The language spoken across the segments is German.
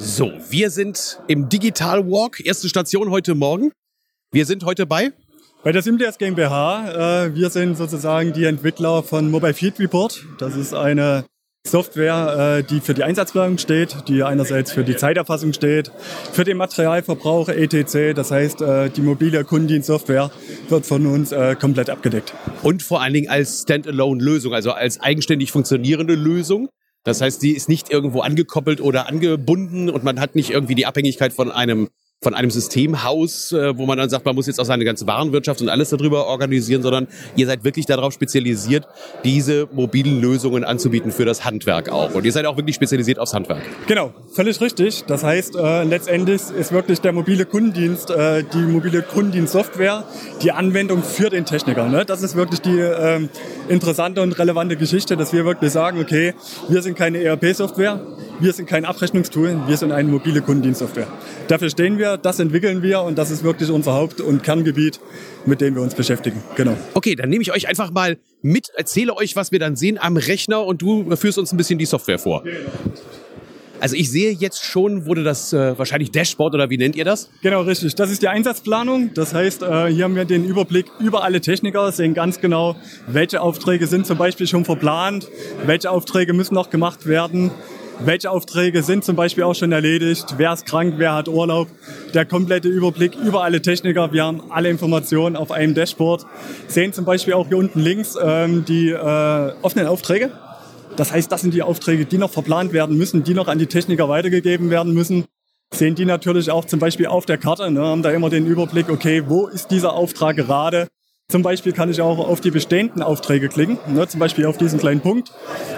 So, wir sind im Digital Walk, erste Station heute Morgen. Wir sind heute bei bei der Simdeas GmbH. Äh, wir sind sozusagen die Entwickler von Mobile Field Report. Das ist eine Software, äh, die für die Einsatzplanung steht, die einerseits für die Zeiterfassung steht, für den Materialverbrauch etc. Das heißt, äh, die mobile Kundendienstsoftware wird von uns komplett abgedeckt. Und vor allen Dingen als Standalone-Lösung, also als eigenständig funktionierende Lösung. Das heißt, die ist nicht irgendwo angekoppelt oder angebunden und man hat nicht irgendwie die Abhängigkeit von einem von einem Systemhaus, äh, wo man dann sagt, man muss jetzt auch seine ganze Warenwirtschaft und alles darüber organisieren, sondern ihr seid wirklich darauf spezialisiert, diese mobilen Lösungen anzubieten für das Handwerk auch. Und ihr seid auch wirklich spezialisiert aufs Handwerk. Genau, völlig richtig. Das heißt, äh, letztendlich ist wirklich der mobile Kundendienst, äh, die mobile Kundendienstsoftware, die Anwendung für den Techniker. Ne? Das ist wirklich die äh, interessante und relevante Geschichte, dass wir wirklich sagen, okay, wir sind keine ERP-Software, wir sind kein Abrechnungstool, wir sind eine mobile Kundendienstsoftware. Dafür stehen wir, das entwickeln wir und das ist wirklich unser Haupt- und Kerngebiet, mit dem wir uns beschäftigen. Genau. Okay, dann nehme ich euch einfach mal mit, erzähle euch, was wir dann sehen am Rechner und du führst uns ein bisschen die Software vor. Also ich sehe jetzt schon, wurde das äh, wahrscheinlich Dashboard oder wie nennt ihr das? Genau, richtig. Das ist die Einsatzplanung. Das heißt, äh, hier haben wir den Überblick über alle Techniker, sehen ganz genau, welche Aufträge sind zum Beispiel schon verplant, welche Aufträge müssen noch gemacht werden, welche Aufträge sind zum Beispiel auch schon erledigt, wer ist krank, wer hat Urlaub, der komplette Überblick über alle Techniker. Wir haben alle Informationen auf einem Dashboard, sehen zum Beispiel auch hier unten links ähm, die äh, offenen Aufträge. Das heißt, das sind die Aufträge, die noch verplant werden müssen, die noch an die Techniker weitergegeben werden müssen. Sehen die natürlich auch zum Beispiel auf der Karte, ne, haben da immer den Überblick, okay, wo ist dieser Auftrag gerade? Zum Beispiel kann ich auch auf die bestehenden Aufträge klicken, ne, zum Beispiel auf diesen kleinen Punkt.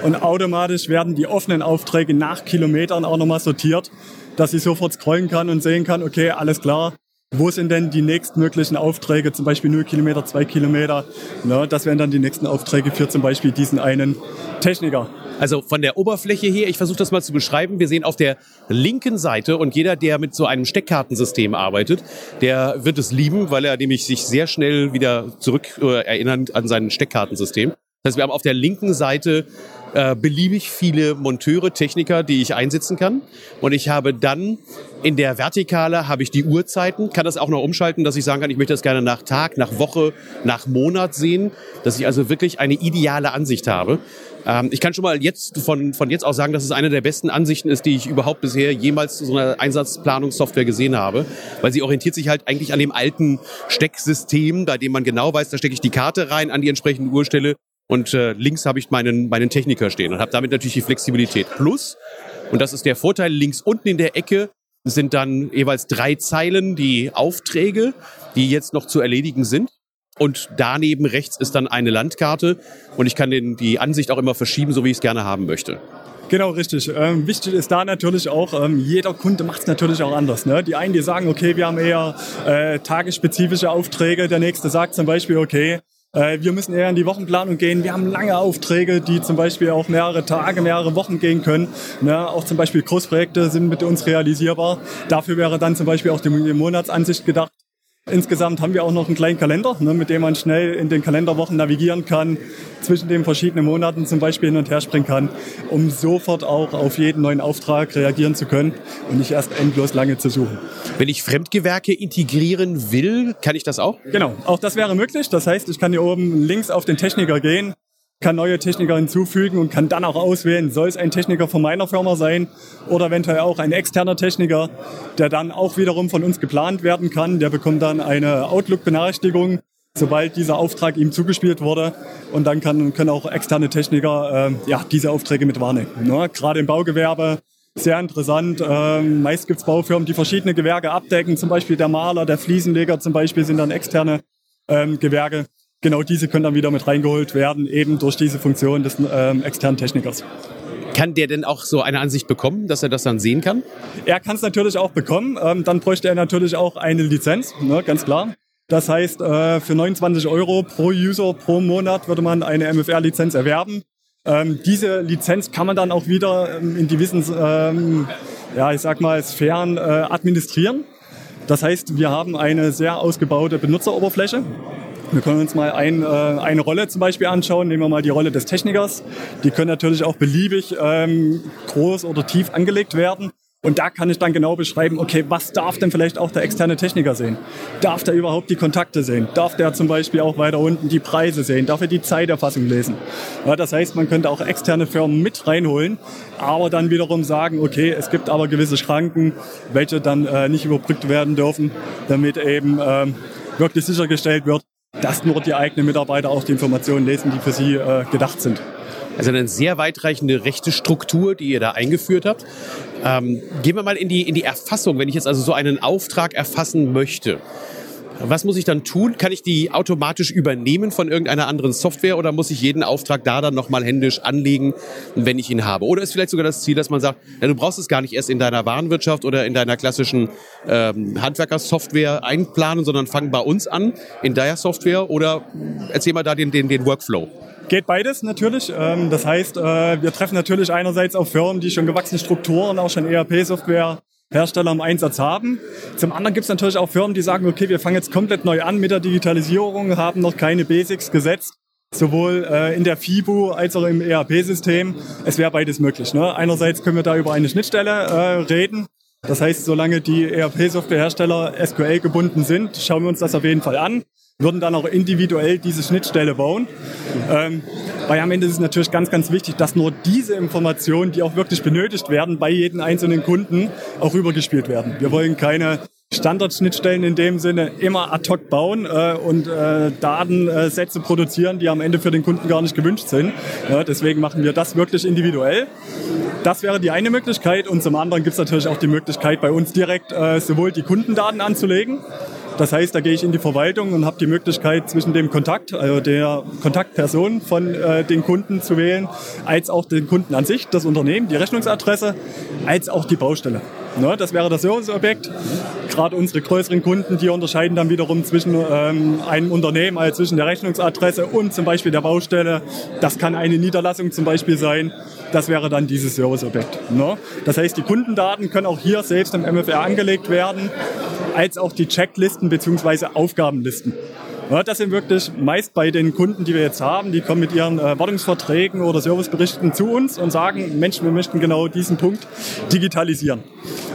Und automatisch werden die offenen Aufträge nach Kilometern auch nochmal sortiert, dass ich sofort scrollen kann und sehen kann, okay, alles klar, wo sind denn die nächstmöglichen Aufträge, zum Beispiel 0 Kilometer, 2 Kilometer. Ne, das wären dann die nächsten Aufträge für zum Beispiel diesen einen Techniker. Also von der Oberfläche her, ich versuche das mal zu beschreiben. Wir sehen auf der linken Seite und jeder, der mit so einem Steckkartensystem arbeitet, der wird es lieben, weil er nämlich sich sehr schnell wieder zurück äh, erinnert an sein Steckkartensystem. Das heißt, wir haben auf der linken Seite äh, beliebig viele Monteure, Techniker, die ich einsetzen kann. Und ich habe dann in der Vertikale habe ich die Uhrzeiten, kann das auch noch umschalten, dass ich sagen kann, ich möchte das gerne nach Tag, nach Woche, nach Monat sehen, dass ich also wirklich eine ideale Ansicht habe. Ähm, ich kann schon mal jetzt von, von jetzt aus sagen, dass es eine der besten Ansichten ist, die ich überhaupt bisher jemals zu so einer Einsatzplanungssoftware gesehen habe, weil sie orientiert sich halt eigentlich an dem alten Stecksystem, bei dem man genau weiß, da stecke ich die Karte rein an die entsprechende Uhrstelle und äh, links habe ich meinen, meinen Techniker stehen und habe damit natürlich die Flexibilität. Plus, und das ist der Vorteil, links unten in der Ecke sind dann jeweils drei Zeilen die Aufträge, die jetzt noch zu erledigen sind. Und daneben rechts ist dann eine Landkarte und ich kann den, die Ansicht auch immer verschieben, so wie ich es gerne haben möchte. Genau, richtig. Ähm, wichtig ist da natürlich auch, ähm, jeder Kunde macht es natürlich auch anders. Ne? Die einen, die sagen, okay, wir haben eher äh, tagesspezifische Aufträge. Der nächste sagt zum Beispiel, okay, äh, wir müssen eher in die Wochenplanung gehen. Wir haben lange Aufträge, die zum Beispiel auch mehrere Tage, mehrere Wochen gehen können. Ne? Auch zum Beispiel Großprojekte sind mit uns realisierbar. Dafür wäre dann zum Beispiel auch die Monatsansicht gedacht. Insgesamt haben wir auch noch einen kleinen Kalender, ne, mit dem man schnell in den Kalenderwochen navigieren kann, zwischen den verschiedenen Monaten zum Beispiel hin und her springen kann, um sofort auch auf jeden neuen Auftrag reagieren zu können und nicht erst endlos lange zu suchen. Wenn ich Fremdgewerke integrieren will, kann ich das auch? Genau, auch das wäre möglich. Das heißt, ich kann hier oben links auf den Techniker gehen, kann neue Techniker hinzufügen und kann dann auch auswählen, soll es ein Techniker von meiner Firma sein oder eventuell auch ein externer Techniker, der dann auch wiederum von uns geplant werden kann. Der bekommt dann eine Outlook-Benachrichtigung, sobald dieser Auftrag ihm zugespielt wurde. Und dann kann, können auch externe Techniker äh, ja, diese Aufträge mit wahrnehmen. Ne? Gerade im Baugewerbe sehr interessant. Ähm, meist gibt es Baufirmen, die verschiedene Gewerke abdecken. Zum Beispiel der Maler, der Fliesenleger zum Beispiel sind dann externe ähm, Gewerke genau diese können dann wieder mit reingeholt werden, eben durch diese Funktion des ähm, externen Technikers. Kann der denn auch so eine Ansicht bekommen, dass er das dann sehen kann? Er kann es natürlich auch bekommen. Ähm, dann bräuchte er natürlich auch eine Lizenz, ne, ganz klar. Das heißt, äh, für 29 Euro pro User pro Monat würde man eine MFR-Lizenz erwerben. Ähm, diese Lizenz kann man dann auch wieder ähm, in gewissen, ähm, ja, ich sag mal, Sphären äh, administrieren. Das heißt, wir haben eine sehr ausgebaute Benutzeroberfläche. Wir können uns mal ein, äh, eine Rolle zum Beispiel anschauen. Nehmen wir mal die Rolle des Technikers. Die können natürlich auch beliebig ähm, groß oder tief angelegt werden. Und da kann ich dann genau beschreiben, okay, was darf denn vielleicht auch der externe Techniker sehen? Darf der überhaupt die Kontakte sehen? Darf der zum Beispiel auch weiter unten die Preise sehen? Darf er die Zeiterfassung lesen? Ja, das heißt, man könnte auch externe Firmen mit reinholen, aber dann wiederum sagen, okay, es gibt aber gewisse Schranken, welche dann äh, nicht überbrückt werden dürfen, damit eben ähm, wirklich sichergestellt wird, dass nur die eigenen Mitarbeiter auch die Informationen lesen, die für sie äh, gedacht sind. Also eine sehr weitreichende rechte Struktur, die ihr da eingeführt habt. Ähm, gehen wir mal in die, in die Erfassung. Wenn ich jetzt also so einen Auftrag erfassen möchte, was muss ich dann tun? Kann ich die automatisch übernehmen von irgendeiner anderen Software oder muss ich jeden Auftrag da dann nochmal händisch anlegen, wenn ich ihn habe? Oder ist vielleicht sogar das Ziel, dass man sagt, ja, du brauchst es gar nicht erst in deiner Warenwirtschaft oder in deiner klassischen ähm, Handwerkersoftware einplanen, sondern fang bei uns an in der Software oder erzähl mal da den, den, den Workflow. Geht beides natürlich. Ähm, das heißt, äh, wir treffen natürlich einerseits auf Firmen, die schon gewachsene Strukturen, auch schon ERP-Software Hersteller im Einsatz haben. Zum anderen gibt es natürlich auch Firmen, die sagen, okay, wir fangen jetzt komplett neu an mit der Digitalisierung, haben noch keine Basics gesetzt, sowohl äh, in der FIBU als auch im ERP-System. Es wäre beides möglich. Ne? Einerseits können wir da über eine Schnittstelle äh, reden. Das heißt, solange die ERP-Softwarehersteller SQL gebunden sind, schauen wir uns das auf jeden Fall an würden dann auch individuell diese Schnittstelle bauen. Ähm, weil am Ende ist es natürlich ganz, ganz wichtig, dass nur diese Informationen, die auch wirklich benötigt werden, bei jedem einzelnen Kunden auch rübergespielt werden. Wir wollen keine Standardschnittstellen in dem Sinne immer ad hoc bauen äh, und äh, Datensätze produzieren, die am Ende für den Kunden gar nicht gewünscht sind. Ja, deswegen machen wir das wirklich individuell. Das wäre die eine Möglichkeit und zum anderen gibt es natürlich auch die Möglichkeit, bei uns direkt äh, sowohl die Kundendaten anzulegen, das heißt, da gehe ich in die Verwaltung und habe die Möglichkeit, zwischen dem Kontakt, also der Kontaktperson von äh, den Kunden zu wählen, als auch den Kunden an sich, das Unternehmen, die Rechnungsadresse, als auch die Baustelle. Ne, das wäre das Serviceobjekt. Gerade unsere größeren Kunden, die unterscheiden dann wiederum zwischen ähm, einem Unternehmen, also zwischen der Rechnungsadresse und zum Beispiel der Baustelle. Das kann eine Niederlassung zum Beispiel sein. Das wäre dann dieses Serviceobjekt. Ne? Das heißt, die Kundendaten können auch hier selbst im MFR angelegt werden als auch die Checklisten bzw. Aufgabenlisten. Ja, das sind wirklich meist bei den Kunden, die wir jetzt haben, die kommen mit ihren äh, Wartungsverträgen oder Serviceberichten zu uns und sagen, Mensch, wir möchten genau diesen Punkt digitalisieren.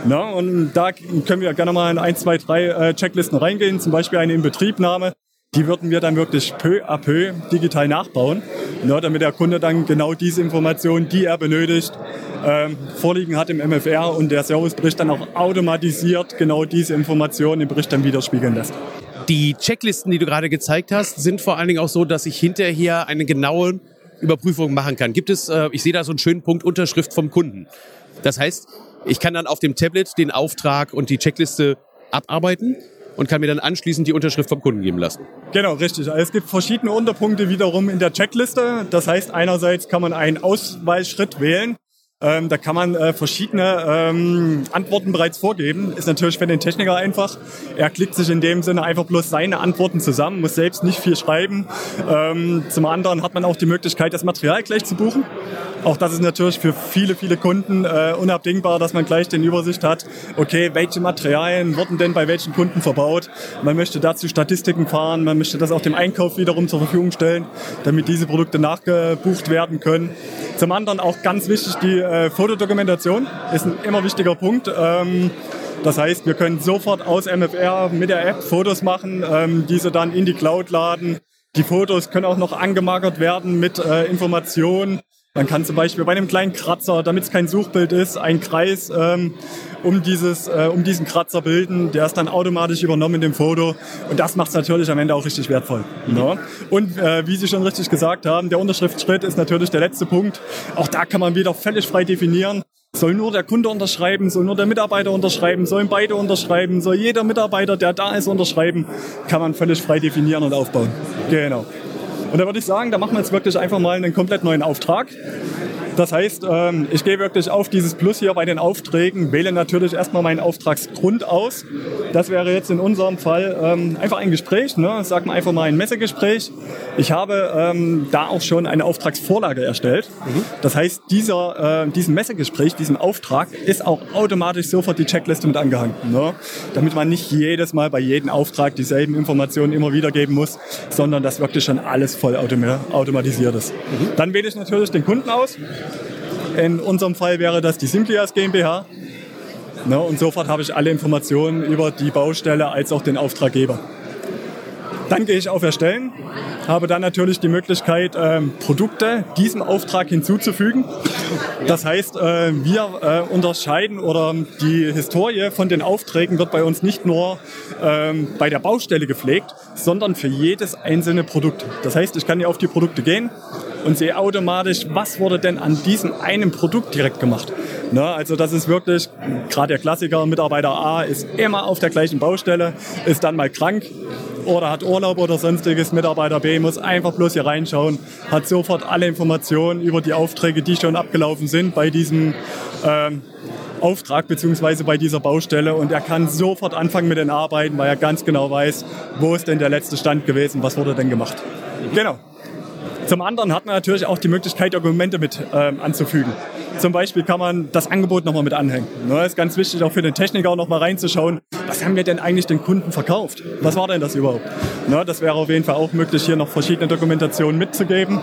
Ja, und da können wir gerne mal in ein, zwei, drei äh, Checklisten reingehen, zum Beispiel eine Inbetriebnahme. Die würden wir dann wirklich peu à peu digital nachbauen, ja, damit der Kunde dann genau diese Informationen, die er benötigt, ähm, vorliegen hat im MFR und der Servicebericht dann auch automatisiert genau diese Informationen im Bericht dann widerspiegeln lässt. Die Checklisten, die du gerade gezeigt hast, sind vor allen Dingen auch so, dass ich hinterher eine genaue Überprüfung machen kann. Gibt es, äh, ich sehe da so einen schönen Punkt Unterschrift vom Kunden. Das heißt, ich kann dann auf dem Tablet den Auftrag und die Checkliste abarbeiten und kann mir dann anschließend die Unterschrift vom Kunden geben lassen. Genau, richtig. Also es gibt verschiedene Unterpunkte wiederum in der Checkliste. Das heißt, einerseits kann man einen Auswahlschritt wählen. Ähm, da kann man äh, verschiedene ähm, Antworten bereits vorgeben. Ist natürlich für den Techniker einfach. Er klickt sich in dem Sinne einfach bloß seine Antworten zusammen, muss selbst nicht viel schreiben. Ähm, zum anderen hat man auch die Möglichkeit, das Material gleich zu buchen. Auch das ist natürlich für viele, viele Kunden äh, unabdingbar, dass man gleich den Übersicht hat, okay, welche Materialien wurden denn bei welchen Kunden verbaut. Man möchte dazu Statistiken fahren, man möchte das auch dem Einkauf wiederum zur Verfügung stellen, damit diese Produkte nachgebucht werden können. Zum anderen auch ganz wichtig, die äh, Fotodokumentation ist ein immer wichtiger Punkt. Ähm, das heißt, wir können sofort aus MFR mit der App Fotos machen, ähm, diese dann in die Cloud laden. Die Fotos können auch noch angemarkert werden mit äh, Informationen man kann zum Beispiel bei einem kleinen Kratzer, damit es kein Suchbild ist, einen Kreis ähm, um, dieses, äh, um diesen Kratzer bilden. Der ist dann automatisch übernommen in dem Foto. Und das macht es natürlich am Ende auch richtig wertvoll. Mhm. Ja. Und äh, wie Sie schon richtig gesagt haben, der Unterschriftsschritt ist natürlich der letzte Punkt. Auch da kann man wieder völlig frei definieren. Soll nur der Kunde unterschreiben, soll nur der Mitarbeiter unterschreiben, sollen beide unterschreiben, soll jeder Mitarbeiter, der da ist, unterschreiben, kann man völlig frei definieren und aufbauen. Genau. Und da würde ich sagen, da machen wir jetzt wirklich einfach mal einen komplett neuen Auftrag. Das heißt, ähm, ich gehe wirklich auf dieses Plus hier bei den Aufträgen, wähle natürlich erstmal meinen Auftragsgrund aus. Das wäre jetzt in unserem Fall ähm, einfach ein Gespräch, ne? sagen wir einfach mal ein Messegespräch. Ich habe ähm, da auch schon eine Auftragsvorlage erstellt. Mhm. Das heißt, dieser, äh, diesem Messegespräch, diesem Auftrag ist auch automatisch sofort die Checkliste mit angehangen. Ne? Damit man nicht jedes Mal bei jedem Auftrag dieselben Informationen immer wiedergeben muss, sondern dass wirklich schon alles voll automatisiert ist. Mhm. Dann wähle ich natürlich den Kunden aus. In unserem Fall wäre das die Simplias GmbH. Ne? Und sofort habe ich alle Informationen über die Baustelle als auch den Auftraggeber. Dann gehe ich auf Erstellen, habe dann natürlich die Möglichkeit, ähm, Produkte diesem Auftrag hinzuzufügen. Das heißt, äh, wir äh, unterscheiden oder die Historie von den Aufträgen wird bei uns nicht nur ähm, bei der Baustelle gepflegt, sondern für jedes einzelne Produkt. Das heißt, ich kann hier auf die Produkte gehen und sehe automatisch, was wurde denn an diesem einen Produkt direkt gemacht. Ne, also das ist wirklich, gerade der Klassiker, Mitarbeiter A ist immer auf der gleichen Baustelle, ist dann mal krank, oder hat Urlaub oder sonstiges. Mitarbeiter B muss einfach bloß hier reinschauen, hat sofort alle Informationen über die Aufträge, die schon abgelaufen sind bei diesem ähm, Auftrag bzw. bei dieser Baustelle und er kann sofort anfangen mit den Arbeiten, weil er ganz genau weiß, wo ist denn der letzte Stand gewesen, was wurde denn gemacht. Genau. Zum anderen hat man natürlich auch die Möglichkeit, Dokumente mit ähm, anzufügen. Zum Beispiel kann man das Angebot nochmal mit anhängen. Ne, ist ganz wichtig, auch für den Techniker nochmal reinzuschauen, was haben wir denn eigentlich den Kunden verkauft? Was war denn das überhaupt? Na, das wäre auf jeden Fall auch möglich, hier noch verschiedene Dokumentationen mitzugeben.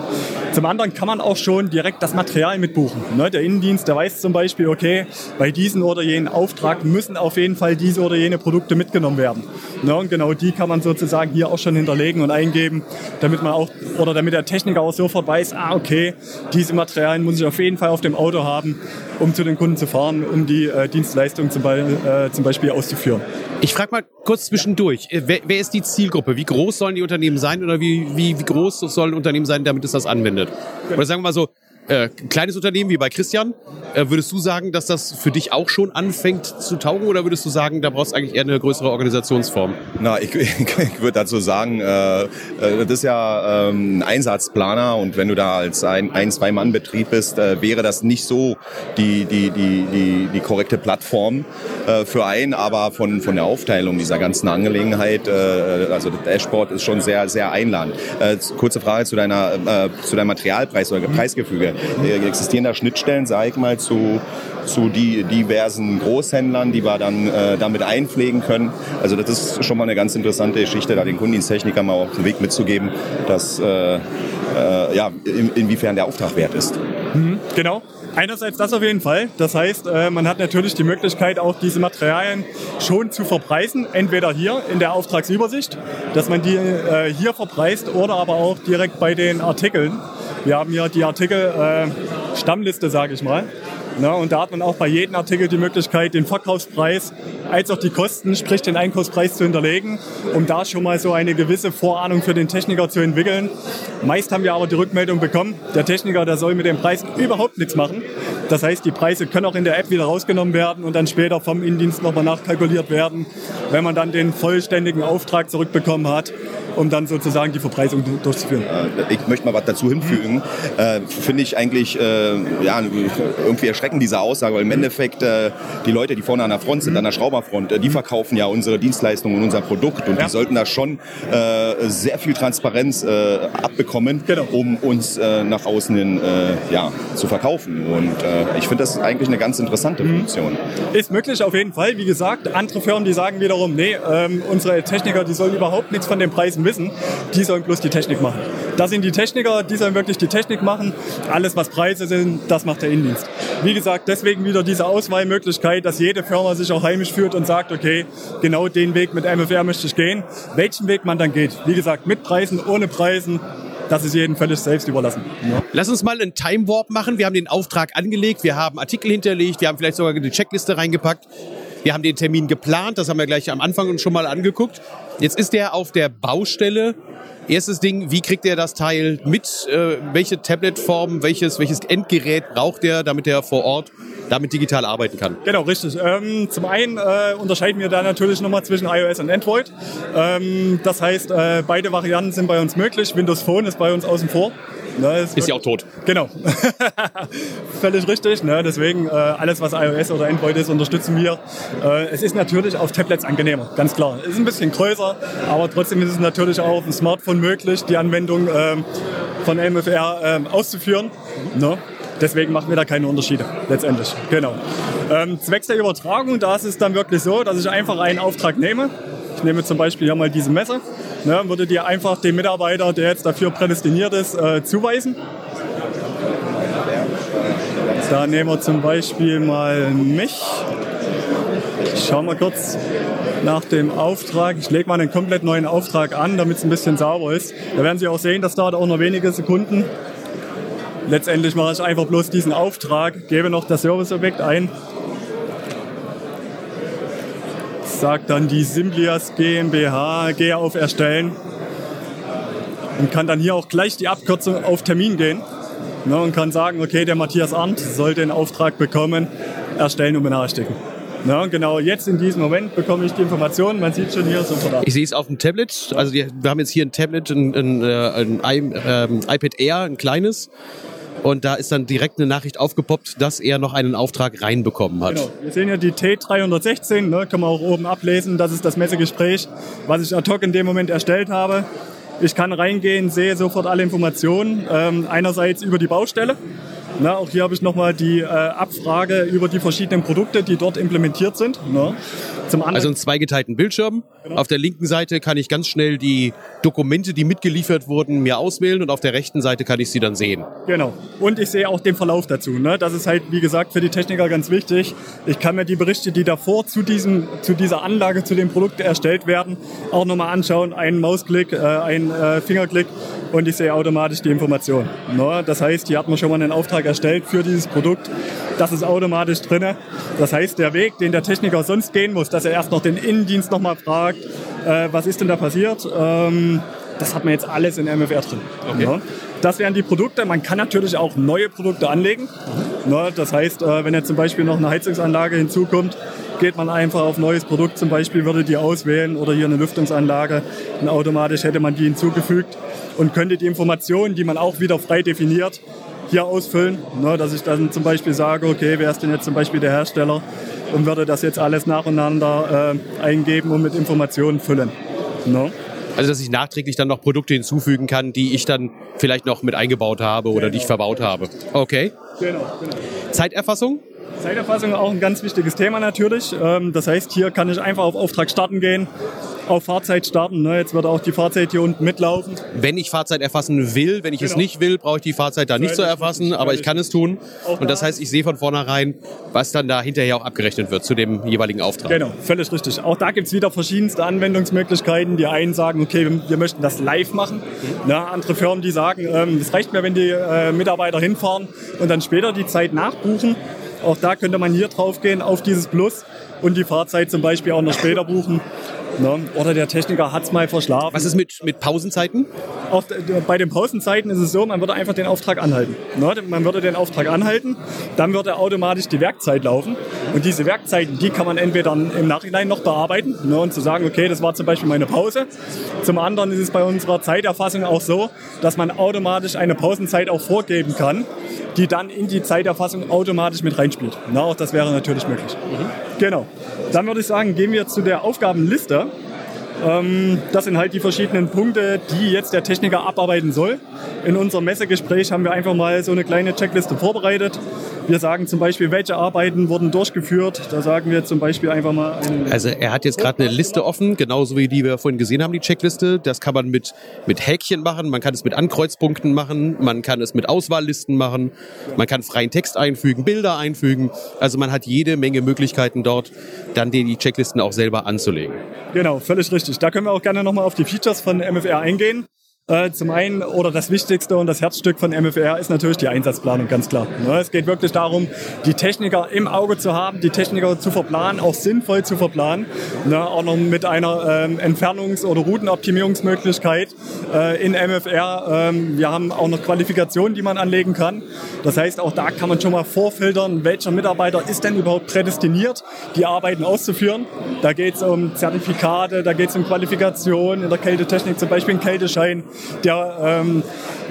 Zum anderen kann man auch schon direkt das Material mitbuchen. Ne, der Innendienst, der weiß zum Beispiel, okay, bei diesem oder jenen Auftrag müssen auf jeden Fall diese oder jene Produkte mitgenommen werden. Ne, und genau die kann man sozusagen hier auch schon hinterlegen und eingeben, damit man auch, oder damit der Techniker auch sofort weiß, ah, okay, diese Materialien muss ich auf jeden Fall auf dem Auto haben, um zu den Kunden zu fahren, um die äh, Dienstleistung zum, Be äh, zum Beispiel auszuführen. Ich frage mal kurz zwischendurch, äh, wer, wer, ist die Zielgruppe? Wie groß sollen die Unternehmen sein oder wie, wie, wie groß sollen Unternehmen sein, damit es das anwendet? Oder sagen wir mal so, äh, kleines Unternehmen wie bei Christian, äh, würdest du sagen, dass das für dich auch schon anfängt zu taugen oder würdest du sagen, da brauchst du eigentlich eher eine größere Organisationsform? Na, ich, ich, ich würde dazu sagen, äh, äh, das ist ja ähm, ein Einsatzplaner und wenn du da als ein, ein zwei Mann Betrieb bist, äh, wäre das nicht so die die die die, die korrekte Plattform äh, für einen, aber von von der Aufteilung dieser ganzen Angelegenheit, äh, also das Dashboard ist schon sehr sehr einladend. Äh, kurze Frage zu deiner äh, zu deinem Materialpreis oder Preisgefüge äh, existieren da Schnittstellen, sage ich mal, zu, zu die diversen Großhändlern, die wir dann äh, damit einpflegen können. Also das ist schon mal eine ganz interessante Geschichte, da den Kundendiensttechnikern mal auf den Weg mitzugeben, dass äh, äh, ja, in, inwiefern der Auftrag wert ist. Mhm, genau. Einerseits das auf jeden Fall. Das heißt, äh, man hat natürlich die Möglichkeit, auch diese Materialien schon zu verpreisen. Entweder hier in der Auftragsübersicht, dass man die hier verpreist oder aber auch direkt bei den Artikeln. Wir haben hier die Artikel-Stammliste, äh, sage ich mal. Ja, und da hat man auch bei jedem Artikel die Möglichkeit, den Verkaufspreis als auch die Kosten, sprich den Einkaufspreis zu hinterlegen, um da schon mal so eine gewisse Vorahnung für den Techniker zu entwickeln. Meist haben wir aber die Rückmeldung bekommen, der Techniker, der soll mit den Preisen überhaupt nichts machen. Das heißt, die Preise können auch in der App wieder rausgenommen werden und dann später vom Innendienst nochmal nachkalkuliert werden, wenn man dann den vollständigen Auftrag zurückbekommen hat um dann sozusagen die Verpreisung durchzuführen. Äh, ich möchte mal was dazu hinfügen. Äh, Finde ich eigentlich äh, ja, irgendwie erschreckend, diese Aussage, weil im Endeffekt äh, die Leute, die vorne an der Front sind, an der Schrauberfront, äh, die verkaufen ja unsere Dienstleistungen und unser Produkt und ja. die sollten da schon äh, sehr viel Transparenz abbekommen, genau. um uns nach außen hin ja, zu verkaufen. Und ich finde das eigentlich eine ganz interessante mhm. Funktion. Ist möglich auf jeden Fall. Wie gesagt, andere Firmen, die sagen wiederum, nee, ähm, unsere Techniker, die sollen überhaupt nichts von den Preisen Wissen, die sollen bloß die Technik machen. Das sind die Techniker, die sollen wirklich die Technik machen. Alles, was Preise sind, das macht der Innendienst. Wie gesagt, deswegen wieder diese Auswahlmöglichkeit, dass jede Firma sich auch heimisch führt und sagt, okay, genau den Weg mit MFR möchte ich gehen. Welchen Weg man dann geht. Wie gesagt, mit Preisen, ohne Preisen, das ist jedem völlig selbst überlassen. Ja. Lass uns mal einen Time Warp machen. Wir haben den Auftrag angelegt, wir haben Artikel hinterlegt, wir haben vielleicht sogar eine Checkliste reingepackt. Wir haben den Termin geplant, das haben wir gleich am Anfang schon mal angeguckt. Jetzt ist der auf der Baustelle. Erstes Ding, wie kriegt er das Teil mit? Äh, welche Tabletform, welches, welches Endgerät braucht er, damit er vor Ort damit digital arbeiten kann? Genau, richtig. Ähm, zum einen äh, unterscheiden wir da natürlich nochmal zwischen iOS und Android. Ähm, das heißt, äh, beide Varianten sind bei uns möglich. Windows Phone ist bei uns außen vor. Ne, ist, ist ja auch tot. Genau. Völlig richtig. Ne? Deswegen äh, alles, was iOS oder Android ist, unterstützen wir. Äh, es ist natürlich auf Tablets angenehmer, ganz klar. Es ist ein bisschen größer, aber trotzdem ist es natürlich auch auf dem Smartphone möglich, die Anwendung ähm, von MFR ähm, auszuführen. Ne? Deswegen machen wir da keine Unterschiede letztendlich. Genau. Ähm, zwecks der Übertragung, da ist es dann wirklich so, dass ich einfach einen Auftrag nehme. Ich nehme zum Beispiel hier mal diese Messe ne, würde dir einfach den Mitarbeiter, der jetzt dafür prädestiniert ist, äh, zuweisen. Da nehmen wir zum Beispiel mal mich. Ich schaue mal kurz nach dem Auftrag. Ich lege mal einen komplett neuen Auftrag an, damit es ein bisschen sauber ist. Da werden Sie auch sehen, das dauert auch nur wenige Sekunden. Letztendlich mache ich einfach bloß diesen Auftrag, gebe noch das Serviceobjekt ein, sage dann die Simplias GmbH, gehe auf Erstellen und kann dann hier auch gleich die Abkürzung auf Termin gehen ne, und kann sagen, okay, der Matthias Arndt soll den Auftrag bekommen, erstellen und benachrichtigen. Ja, genau, jetzt in diesem Moment bekomme ich die Informationen. Man sieht schon hier sofort. Ich sehe es auf dem Tablet. Also wir haben jetzt hier ein Tablet, ein, ein, ein, ein ähm, iPad Air, ein kleines. Und da ist dann direkt eine Nachricht aufgepoppt, dass er noch einen Auftrag reinbekommen hat. Genau. Wir sehen ja die T316, ne, kann man auch oben ablesen. Das ist das Messegespräch, was ich ad hoc in dem Moment erstellt habe. Ich kann reingehen, sehe sofort alle Informationen. Ähm, einerseits über die Baustelle. Na, auch hier habe ich nochmal die äh, Abfrage über die verschiedenen Produkte, die dort implementiert sind. Ne. Zum anderen also einen zweigeteilten Bildschirm. Genau. Auf der linken Seite kann ich ganz schnell die Dokumente, die mitgeliefert wurden, mir auswählen und auf der rechten Seite kann ich sie dann sehen. Genau. Und ich sehe auch den Verlauf dazu. Ne? Das ist halt, wie gesagt, für die Techniker ganz wichtig. Ich kann mir die Berichte, die davor zu, diesem, zu dieser Anlage, zu dem Produkt erstellt werden, auch nochmal anschauen. Ein Mausklick, äh, ein äh, Fingerklick und ich sehe automatisch die Information. Ne? Das heißt, hier hat man schon mal einen Auftrag erstellt für dieses Produkt. Das ist automatisch drin. Das heißt, der Weg, den der Techniker sonst gehen muss, dass er erst noch den Innendienst nochmal fragt, äh, was ist denn da passiert, ähm, das hat man jetzt alles in MFR drin. Okay. Ne? Das wären die Produkte. Man kann natürlich auch neue Produkte anlegen. Ne? Das heißt, äh, wenn jetzt zum Beispiel noch eine Heizungsanlage hinzukommt, geht man einfach auf neues Produkt zum Beispiel, würde die auswählen oder hier eine Lüftungsanlage und automatisch hätte man die hinzugefügt und könnte die Informationen, die man auch wieder frei definiert, hier ausfüllen. Ne, dass ich dann zum Beispiel sage, okay, wer ist denn jetzt zum Beispiel der Hersteller und würde das jetzt alles nacheinander äh, eingeben und mit Informationen füllen. Ne? Also dass ich nachträglich dann noch Produkte hinzufügen kann, die ich dann vielleicht noch mit eingebaut habe oder genau. die ich verbaut habe. Okay. Genau, genau. Zeiterfassung? Zeiterfassung auch ein ganz wichtiges Thema natürlich. Ähm, das heißt, hier kann ich einfach auf Auftrag starten gehen, auf Fahrzeit starten. Ne? Jetzt wird auch die Fahrzeit hier unten mitlaufen. Wenn ich Fahrzeit erfassen will, wenn ich genau. es nicht will, brauche ich die Fahrzeit da nicht zu erfassen, aber ich kann es tun. Und das heißt, ich sehe von vornherein, was dann da hinterher auch abgerechnet wird zu dem jeweiligen Auftrag. Genau, völlig richtig. Auch da gibt es wieder verschiedenste Anwendungsmöglichkeiten. Die einen sagen, okay, wir möchten das live machen. Mhm. Ne? Andere Firmen, die sagen, ähm, es reicht mir, wenn die äh, Mitarbeiter hinfahren und dann später die Zeit nachbuchen. Auch da könnte man hier drauf gehen auf dieses Plus und die Fahrzeit zum Beispiel auch noch später buchen. Ne? Oder der Techniker hat es mal verschlafen. Was ist mit, mit Pausenzeiten? Auf, bei den Pausenzeiten ist es so, man würde einfach den Auftrag anhalten. Ne? Man würde den Auftrag anhalten, dann würde automatisch die Werkzeit laufen. Und diese Werkzeiten, die kann man entweder im Nachhinein noch bearbeiten ne? und zu sagen, okay, das war zum Beispiel meine Pause. Zum anderen ist es bei unserer Zeiterfassung auch so, dass man automatisch eine Pausenzeit auch vorgeben kann, die dann in die Zeiterfassung automatisch mit reinspielt. Na, auch das wäre natürlich möglich. Mhm. Genau. Dann würde ich sagen, gehen wir zu der Aufgabenliste. Ähm, das sind halt die verschiedenen Punkte, die jetzt der Techniker abarbeiten soll. In unserem Messegespräch haben wir einfach mal so eine kleine Checkliste vorbereitet. Wir sagen zum Beispiel, welche Arbeiten wurden durchgeführt. Da sagen wir zum Beispiel einfach mal. Also er hat jetzt gerade eine Liste offen, genauso wie die wir vorhin gesehen haben, die Checkliste. Das kann man mit, mit Häkchen machen, man kann es mit Ankreuzpunkten machen, man kann es mit Auswahllisten machen, man kann freien Text einfügen, Bilder einfügen. Also man hat jede Menge Möglichkeiten dort, dann die Checklisten auch selber anzulegen. Genau, völlig richtig. Da können wir auch gerne nochmal auf die Features von MFR eingehen. Äh, zum einen oder das Wichtigste und das Herzstück von MFR ist natürlich die Einsatzplanung, ganz klar. Ne, es geht wirklich darum, die Techniker im Auge zu haben, die Techniker zu verplanen, auch sinnvoll zu verplanen. Ne, auch noch mit einer ähm, Entfernungs- oder Routenoptimierungsmöglichkeit äh, in MFR. Ähm, wir haben auch noch Qualifikationen, die man anlegen kann. Das heißt, auch da kann man schon mal vorfiltern, welcher Mitarbeiter ist denn überhaupt prädestiniert, die Arbeiten auszuführen. Da geht es um Zertifikate, da geht es um Qualifikation, in der Kältetechnik zum Beispiel ein Kälteschein der ähm,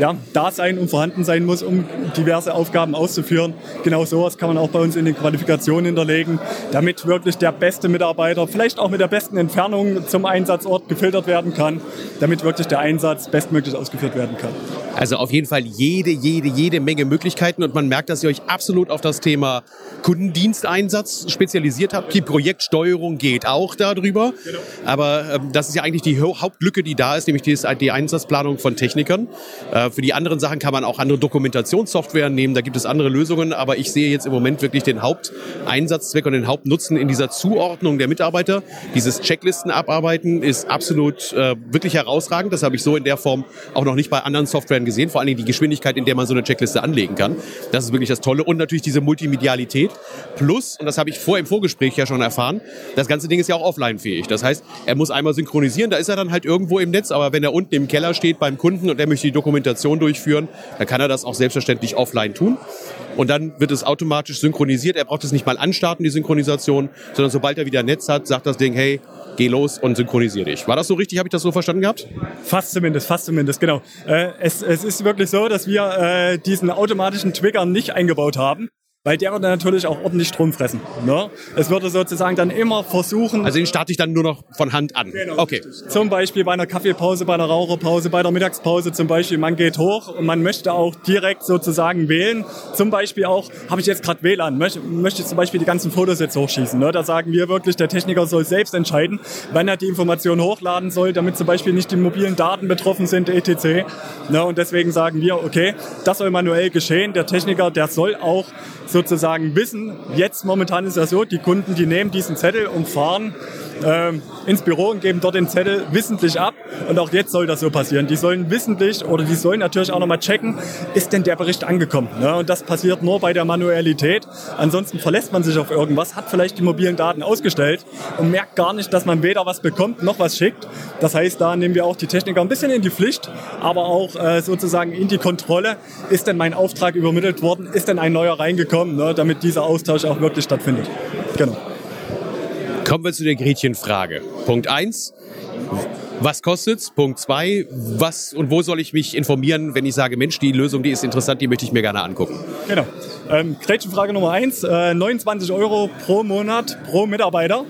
ja, da sein und vorhanden sein muss, um diverse Aufgaben auszuführen. Genau sowas kann man auch bei uns in den Qualifikationen hinterlegen, damit wirklich der beste Mitarbeiter, vielleicht auch mit der besten Entfernung zum Einsatzort gefiltert werden kann, damit wirklich der Einsatz bestmöglich ausgeführt werden kann. Also auf jeden Fall jede, jede, jede Menge Möglichkeiten und man merkt, dass ihr euch absolut auf das Thema Kundendiensteinsatz spezialisiert habt. Die Projektsteuerung geht auch darüber. Genau. Aber ähm, das ist ja eigentlich die Hauptlücke, die da ist, nämlich die, die Einsatz Einsatzplanung von Technikern. Äh, für die anderen Sachen kann man auch andere Dokumentationssoftware nehmen, da gibt es andere Lösungen, aber ich sehe jetzt im Moment wirklich den Haupteinsatzzweck und den Hauptnutzen in dieser Zuordnung der Mitarbeiter. Dieses Checklisten abarbeiten ist absolut äh, wirklich herausragend. Das habe ich so in der Form auch noch nicht bei anderen Softwaren gesehen. Vor allen Dingen die Geschwindigkeit, in der man so eine Checkliste anlegen kann. Das ist wirklich das Tolle. Und natürlich diese Multimedialität. Plus, und das habe ich vor im Vorgespräch ja schon erfahren, das ganze Ding ist ja auch offline-fähig. Das heißt, er muss einmal synchronisieren, da ist er dann halt irgendwo im Netz, aber wenn er unten im Keller steht beim Kunden und er möchte die Dokumentation durchführen, dann kann er das auch selbstverständlich offline tun. Und dann wird es automatisch synchronisiert. Er braucht es nicht mal anstarten, die Synchronisation, sondern sobald er wieder Netz hat, sagt das Ding, hey, geh los und synchronisiere dich. War das so richtig? Habe ich das so verstanden gehabt? Fast zumindest, fast zumindest, genau. Äh, es, es ist wirklich so, dass wir äh, diesen automatischen Trigger nicht eingebaut haben. Weil der würde natürlich auch ordentlich Strom fressen. Ne? Es würde sozusagen dann immer versuchen. Also den starte ich dann nur noch von Hand an. Genau, okay. Zum Beispiel bei einer Kaffeepause, bei einer Raucherpause, bei der Mittagspause zum Beispiel. Man geht hoch und man möchte auch direkt sozusagen wählen. Zum Beispiel auch, habe ich jetzt gerade WLAN, möchte, möchte zum Beispiel die ganzen Fotos jetzt hochschießen. Ne? Da sagen wir wirklich, der Techniker soll selbst entscheiden, wann er die Informationen hochladen soll, damit zum Beispiel nicht die mobilen Daten betroffen sind, etc. Ne? Und deswegen sagen wir, okay, das soll manuell geschehen. Der Techniker, der soll auch sozusagen wissen, jetzt momentan ist ja so, die Kunden, die nehmen diesen Zettel und fahren ähm, ins Büro und geben dort den Zettel wissentlich ab. Und auch jetzt soll das so passieren. Die sollen wissentlich oder die sollen natürlich auch nochmal checken, ist denn der Bericht angekommen? Ne? Und das passiert nur bei der Manualität. Ansonsten verlässt man sich auf irgendwas, hat vielleicht die mobilen Daten ausgestellt und merkt gar nicht, dass man weder was bekommt noch was schickt. Das heißt, da nehmen wir auch die Techniker ein bisschen in die Pflicht, aber auch äh, sozusagen in die Kontrolle. Ist denn mein Auftrag übermittelt worden? Ist denn ein neuer reingekommen? Ne? Damit dieser Austausch auch wirklich stattfindet. Genau. Kommen wir zu der Gretchenfrage. Punkt 1. Was kostet's? Punkt 2. Was und wo soll ich mich informieren, wenn ich sage, Mensch, die Lösung, die ist interessant, die möchte ich mir gerne angucken? Genau. Ähm, Gretchenfrage Nummer 1. Äh, 29 Euro pro Monat pro Mitarbeiter.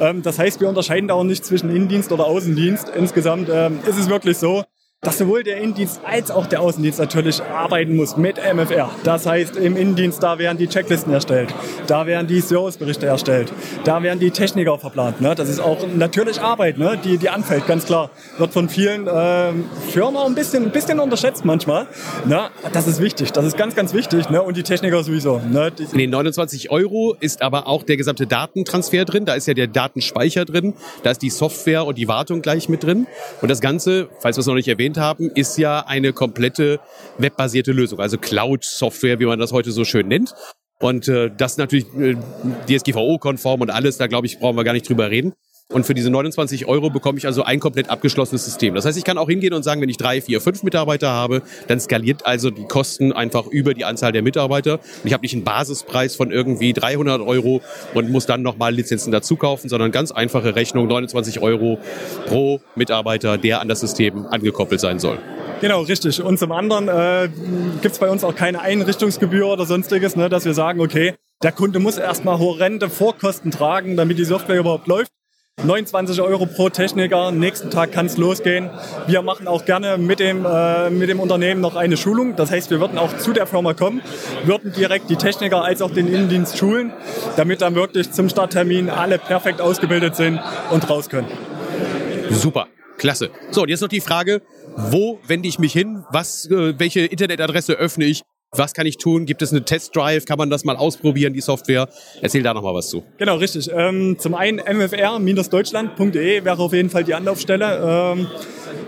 Ähm, das heißt, wir unterscheiden da auch nicht zwischen Innendienst oder Außendienst. Insgesamt ähm, ist es wirklich so, dass sowohl der Innendienst als auch der Außendienst natürlich arbeiten muss mit MFR. Das heißt, im Innendienst, da werden die Checklisten erstellt, da werden die Serviceberichte erstellt, da werden die Techniker verplant. Ne? Das ist auch natürlich Arbeit, ne? die, die anfällt, ganz klar. Wird von vielen äh, Firmen ein bisschen, ein bisschen unterschätzt manchmal. Ne? Das ist wichtig, das ist ganz, ganz wichtig. Ne? Und die Techniker sowieso. Ne? Die In den 29 Euro ist aber auch der gesamte Datentransfer drin, da ist ja der Datenspeicher drin, da ist die Software und die Wartung gleich mit drin. Und das Ganze, falls wir es noch nicht erwähnt erwähnt haben, ist ja eine komplette webbasierte Lösung, also Cloud-Software, wie man das heute so schön nennt. Und äh, das natürlich äh, DSGVO-konform und alles, da glaube ich, brauchen wir gar nicht drüber reden. Und für diese 29 Euro bekomme ich also ein komplett abgeschlossenes System. Das heißt, ich kann auch hingehen und sagen, wenn ich drei, vier, fünf Mitarbeiter habe, dann skaliert also die Kosten einfach über die Anzahl der Mitarbeiter. Und ich habe nicht einen Basispreis von irgendwie 300 Euro und muss dann nochmal Lizenzen dazu kaufen, sondern ganz einfache Rechnung, 29 Euro pro Mitarbeiter, der an das System angekoppelt sein soll. Genau, richtig. Und zum anderen äh, gibt es bei uns auch keine Einrichtungsgebühr oder sonstiges, ne, dass wir sagen, okay, der Kunde muss erstmal horrende Vorkosten tragen, damit die Software überhaupt läuft. 29 Euro pro Techniker, nächsten Tag kann es losgehen. Wir machen auch gerne mit dem, äh, mit dem Unternehmen noch eine Schulung. Das heißt, wir würden auch zu der Firma kommen, würden direkt die Techniker als auch den Innendienst schulen, damit dann wirklich zum Starttermin alle perfekt ausgebildet sind und raus können. Super, klasse. So, und jetzt noch die Frage, wo wende ich mich hin? Was, äh, welche Internetadresse öffne ich? Was kann ich tun? Gibt es eine Testdrive? Kann man das mal ausprobieren, die Software? Erzähl da noch mal was zu. Genau, richtig. Ähm, zum einen mfr-deutschland.de wäre auf jeden Fall die Anlaufstelle. Ähm,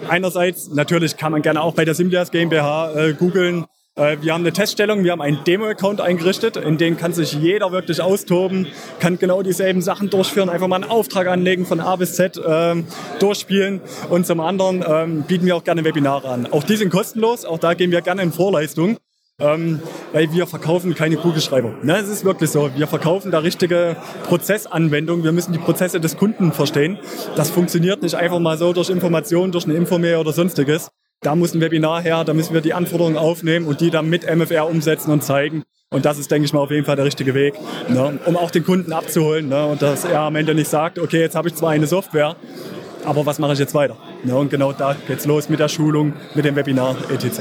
einerseits, natürlich kann man gerne auch bei der Simlias GmbH äh, googeln. Äh, wir haben eine Teststellung, wir haben einen Demo-Account eingerichtet, in dem kann sich jeder wirklich austoben, kann genau dieselben Sachen durchführen, einfach mal einen Auftrag anlegen von A bis Z, ähm, durchspielen. Und zum anderen ähm, bieten wir auch gerne Webinare an. Auch die sind kostenlos, auch da gehen wir gerne in Vorleistung ähm, weil wir verkaufen keine Kugelschreiber. Ne, es ist wirklich so. Wir verkaufen da richtige Prozessanwendungen. Wir müssen die Prozesse des Kunden verstehen. Das funktioniert nicht einfach mal so durch Informationen, durch eine Infomail oder sonstiges. Da muss ein Webinar her, da müssen wir die Anforderungen aufnehmen und die dann mit MFR umsetzen und zeigen. Und das ist, denke ich mal, auf jeden Fall der richtige Weg, ne, um auch den Kunden abzuholen. Ne, und dass er am Ende nicht sagt, okay, jetzt habe ich zwar eine Software, aber was mache ich jetzt weiter? Ne, und genau da geht's los mit der Schulung, mit dem Webinar etc.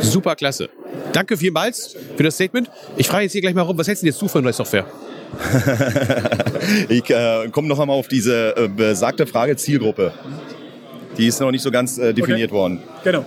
Super klasse. Danke vielmals für das Statement. Ich frage jetzt hier gleich mal rum, was hältst du jetzt du von der Software? ich äh, komme noch einmal auf diese äh, besagte Frage Zielgruppe. Die ist noch nicht so ganz äh, definiert Okay. worden. Genau.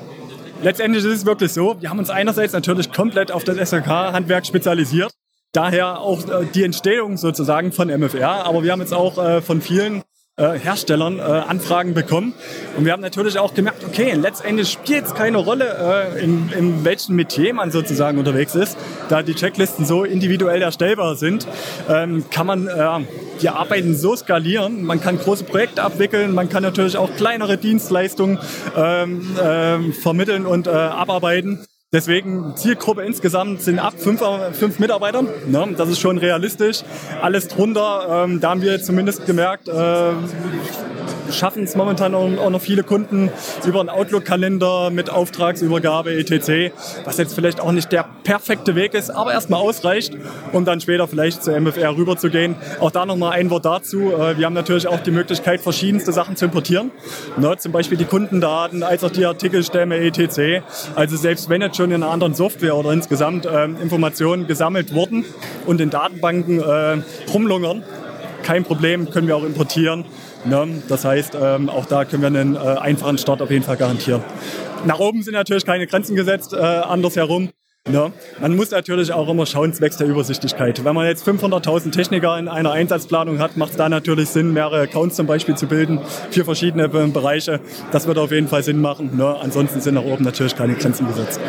Letztendlich ist es wirklich so, wir haben uns einerseits natürlich komplett auf das SRK-Handwerk spezialisiert. Daher auch äh, die Entstehung sozusagen von MFR. Aber wir haben jetzt auch äh, von vielen äh, Herstellern äh, Anfragen bekommen. Und wir haben natürlich auch gemerkt, okay, letztendlich spielt es keine Rolle, äh, in, in welchem Metier man sozusagen unterwegs ist. Da die Checklisten so individuell erstellbar sind, ähm, kann man äh, die Arbeiten so skalieren. Man kann große Projekte abwickeln, man kann natürlich auch kleinere Dienstleistungen ähm, ähm, vermitteln und äh, abarbeiten. Deswegen Zielgruppe insgesamt sind ab fünf, fünf Mitarbeitern. Ne? Das ist schon realistisch. Alles drunter, ähm, da haben wir zumindest gemerkt, äh, schaffen es momentan auch, noch viele Kunden über einen Outlook-Kalender mit Auftragsübergabe etc., was jetzt vielleicht auch nicht der perfekte Weg ist, aber erstmal ausreicht, um dann später vielleicht zur MFR rüberzugehen. Auch da nochmal ein Wort dazu. Äh, Wir haben natürlich auch die Möglichkeit, verschiedenste Sachen zu importieren. Ne, zum Beispiel die Kundendaten, als auch die Artikelstämme etc. Also selbst wenn jetzt schon in einer anderen Software oder insgesamt ähm, Informationen gesammelt wurden und in Datenbanken äh, rumlungern, kein Problem, können wir auch importieren. Ne? Das heißt, ähm, auch da können wir einen äh, einfachen Start auf jeden Fall garantieren. Nach oben sind natürlich keine Grenzen gesetzt, äh, andersherum. Ne? Man muss natürlich auch immer schauen, zwecks der Übersichtlichkeit. Wenn man jetzt 500.000 Techniker in einer Einsatzplanung hat, macht es da natürlich Sinn, mehrere Accounts zum Beispiel zu bilden für verschiedene äh, Bereiche. Das wird auf jeden Fall Sinn machen. Ne? Ansonsten sind nach oben natürlich keine Grenzen gesetzt.